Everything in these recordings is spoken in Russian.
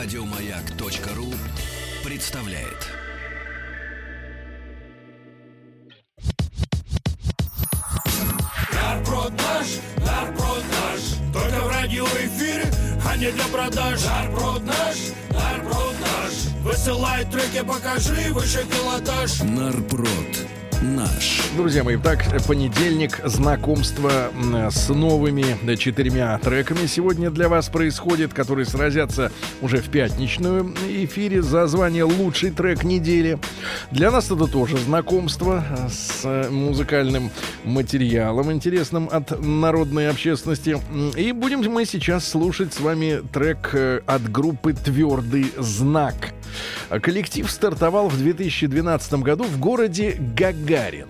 Радиомаяк.ру представляет. Нарброд наш, Только в радиоэфире, а не для продаж. Нарброд наш, нарброд наш Высылай треки, покажи выше пилотаж. Нарпрод наш. Друзья мои, так, понедельник, знакомство с новыми четырьмя треками сегодня для вас происходит, которые сразятся уже в пятничную эфире за звание «Лучший трек недели». Для нас это тоже знакомство с музыкальным материалом, интересным от народной общественности. И будем мы сейчас слушать с вами трек э, от группы «Твердый знак». Коллектив стартовал в 2012 году в городе Гагарин.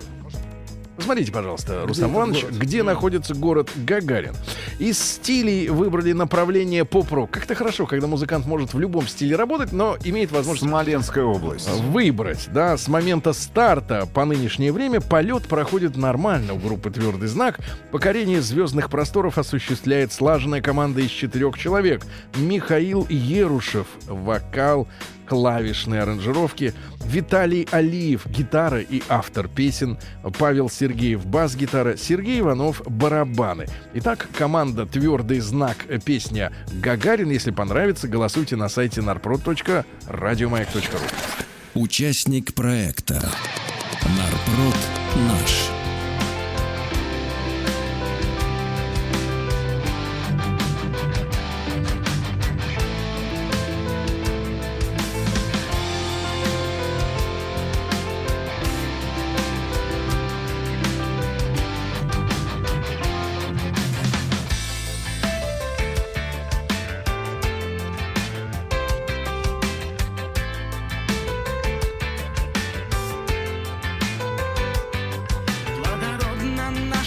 Посмотрите, пожалуйста, Рустам Иванович, где находится город Гагарин. Из стилей выбрали направление поп-рок. Как-то хорошо, когда музыкант может в любом стиле работать, но имеет возможность... Смоленская область. Выбрать, да, с момента старта по нынешнее время полет проходит нормально у группы «Твердый знак». Покорение звездных просторов осуществляет слаженная команда из четырех человек. Михаил Ерушев, вокал, клавишные аранжировки, Виталий Алиев, гитара и автор песен, Павел Сергеев, бас-гитара, Сергей Иванов, барабаны. Итак, команда «Твердый знак» песня «Гагарин». Если понравится, голосуйте на сайте narprod.radiomayak.ru Участник проекта Нарпрод наш.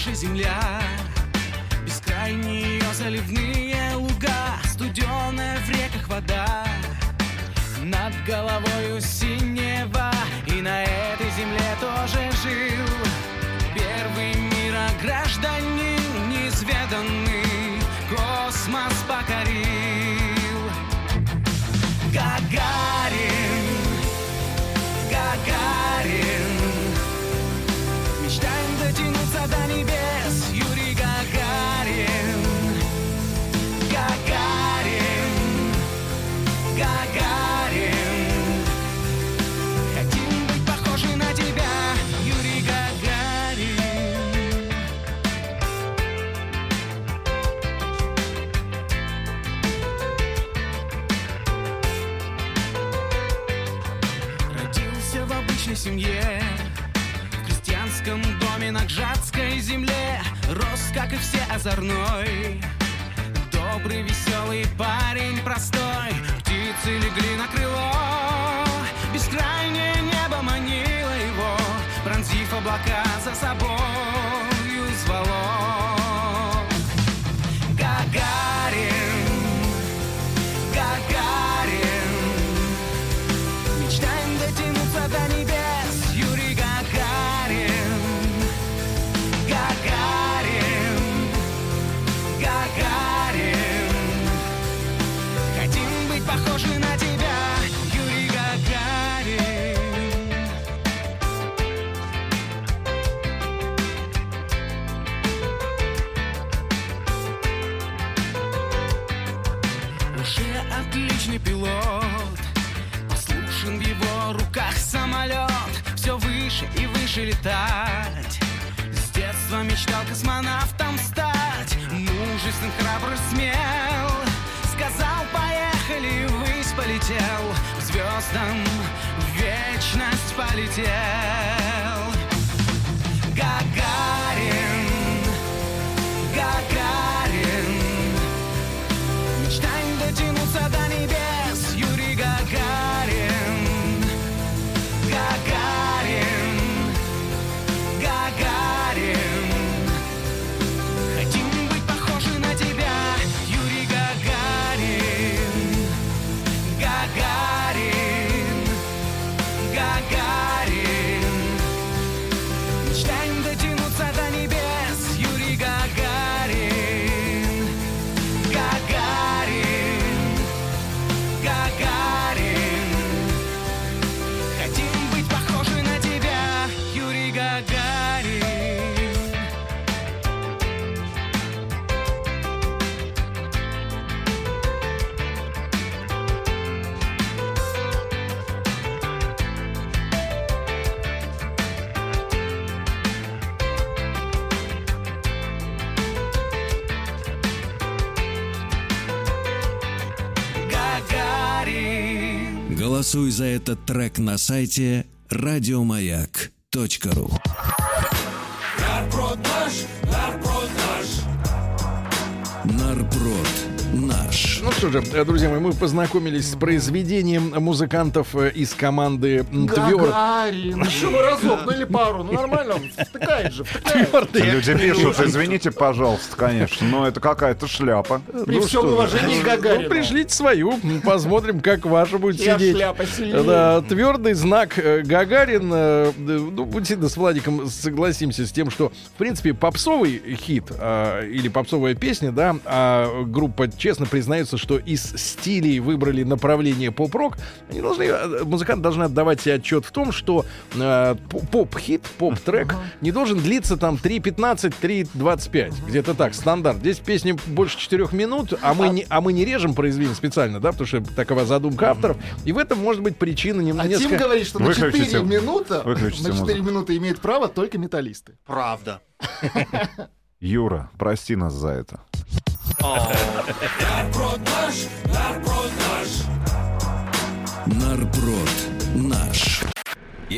Наша земля. Бескрайние заливные луга Студеная в реках вода. Над головою синева И на этой земле тоже жил Обычной семье. В крестьянском доме на Гжатской земле Рос, как и все, озорной. Добрый, веселый парень простой. Птицы легли на крыло. Бескрайнее небо манило его. Пронзив облака за собою отличный пилот. Послушен в его руках самолет. Все выше и выше летать. С детства мечтал космонавтом стать. Мужествен, храбр, смел. Сказал, поехали, ввысь полетел. К звездам в вечность полетел God. Голосуй за этот трек на сайте радиомаяк.ру. Нарброд наш, Ну что же, э, друзья мои, мы познакомились с произведением музыкантов э, из команды Твёр- Гагарин. Еще бы разок, ну или пару. Ну нормально, втыкает же, втыкает. Люди пишут, извините, пожалуйста, конечно, но это какая-то шляпа. При Ну всем что же. уважении к Ну, Гагарину. пришлите свою, посмотрим, как ваша будет Я сидеть. шляпа сильнее. Да, твердый знак э, Гагарин. Ну, действительно, с Владиком согласимся с тем, что, в принципе, попсовый хит а, или попсовая песня, да, а группа честно признается, что из стилей выбрали направление поп-рок. Они должны, э, музыканты должны отдавать себе отчет в том, что э, поп-хит, поп-трек не должен длиться там 3.15, 3.25. Где-то так, стандарт. Здесь песни больше 4 минут, а мы не, а мы не режем произведение специально, да, потому что такова задумка авторов. И в этом может быть причина нем- А Тим несколько... говорит, что на Выключите- 4 минуты, на 4 музыку. минуты имеют право только металлисты. Правда. Юра, прости нас за это.